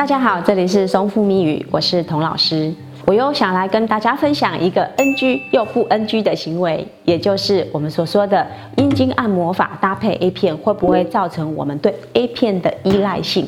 大家好，这里是松富密语，我是童老师。我又想来跟大家分享一个 NG 又不 NG 的行为，也就是我们所说的阴茎按摩法搭配 A 片，会不会造成我们对 A 片的依赖性？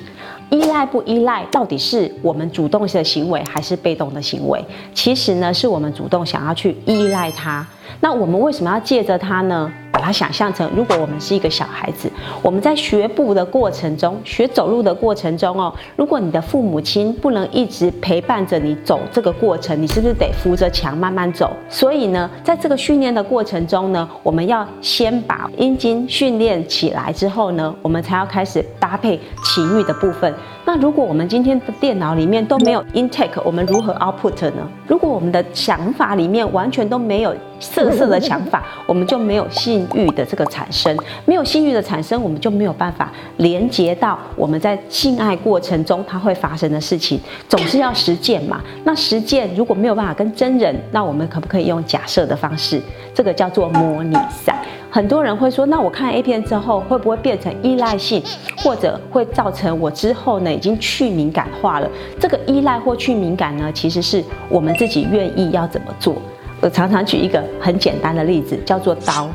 依赖不依赖，到底是我们主动的行为还是被动的行为？其实呢，是我们主动想要去依赖它。那我们为什么要借着它呢？把它想象成，如果我们是一个小孩子，我们在学步的过程中，学走路的过程中哦，如果你的父母亲不能一直陪伴着你走这个过程，你是不是得扶着墙慢慢走？所以呢，在这个训练的过程中呢，我们要先把阴茎训练起来之后呢，我们才要开始搭配情欲的部分。那如果我们今天的电脑里面都没有 intake，我们如何 output 呢？如果我们的想法里面完全都没有色色的想法，我们就没有性欲的这个产生，没有性欲的产生，我们就没有办法连接到我们在性爱过程中它会发生的事情，总是要实践嘛。那实践如果没有办法跟真人，那我们可不可以用假设的方式？这个叫做模拟赛。很多人会说，那我看 A 片之后会不会变成依赖性，或者会造成我之后呢已经去敏感化了？这个依赖或去敏感呢，其实是我们自己愿意要怎么做。我常常举一个很简单的例子，叫做刀。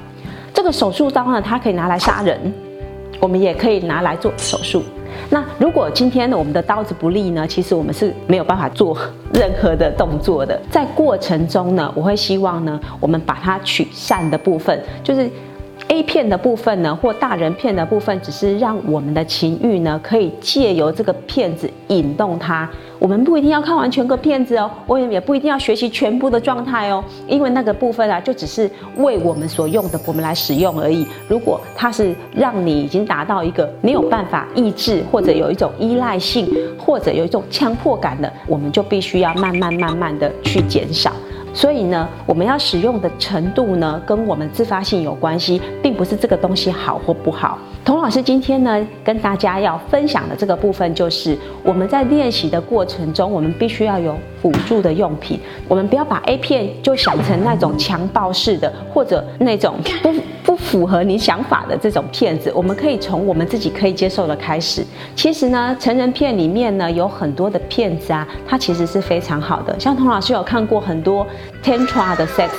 这个手术刀呢，它可以拿来杀人，我们也可以拿来做手术。那如果今天我们的刀子不利呢？其实我们是没有办法做任何的动作的。在过程中呢，我会希望呢，我们把它取善的部分，就是。A 片的部分呢，或大人片的部分，只是让我们的情欲呢，可以借由这个片子引动它。我们不一定要看完全个片子哦，我也也不一定要学习全部的状态哦，因为那个部分啊，就只是为我们所用的，我们来使用而已。如果它是让你已经达到一个没有办法抑制，或者有一种依赖性，或者有一种强迫感的，我们就必须要慢慢慢慢的去减少。所以呢，我们要使用的程度呢，跟我们自发性有关系，并不是这个东西好或不好。童老师今天呢，跟大家要分享的这个部分，就是我们在练习的过程中，我们必须要有辅助的用品。我们不要把 A 片就想成那种强暴式的，或者那种不。符合你想法的这种片子，我们可以从我们自己可以接受的开始。其实呢，成人片里面呢有很多的片子啊，它其实是非常好的。像童老师有看过很多 tantra 的 sex。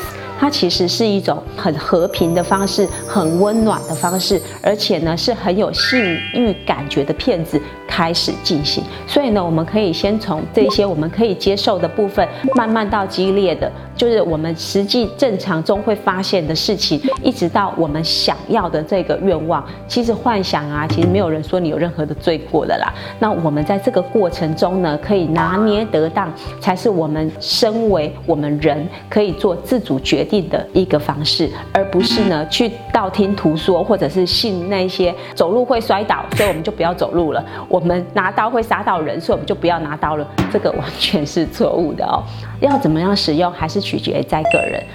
它其实是一种很和平的方式，很温暖的方式，而且呢是很有性欲感觉的片子开始进行。所以呢，我们可以先从这些我们可以接受的部分，慢慢到激烈的，就是我们实际正常中会发现的事情，一直到我们想要的这个愿望。其实幻想啊，其实没有人说你有任何的罪过的啦。那我们在这个过程中呢，可以拿捏得当，才是我们身为我们人可以做自主决。定的一个方式，而不是呢去道听途说，或者是信那些走路会摔倒，所以我们就不要走路了；我们拿刀会杀到人，所以我们就不要拿刀了。这个完全是错误的哦。要怎么样使用，还是取决在个人。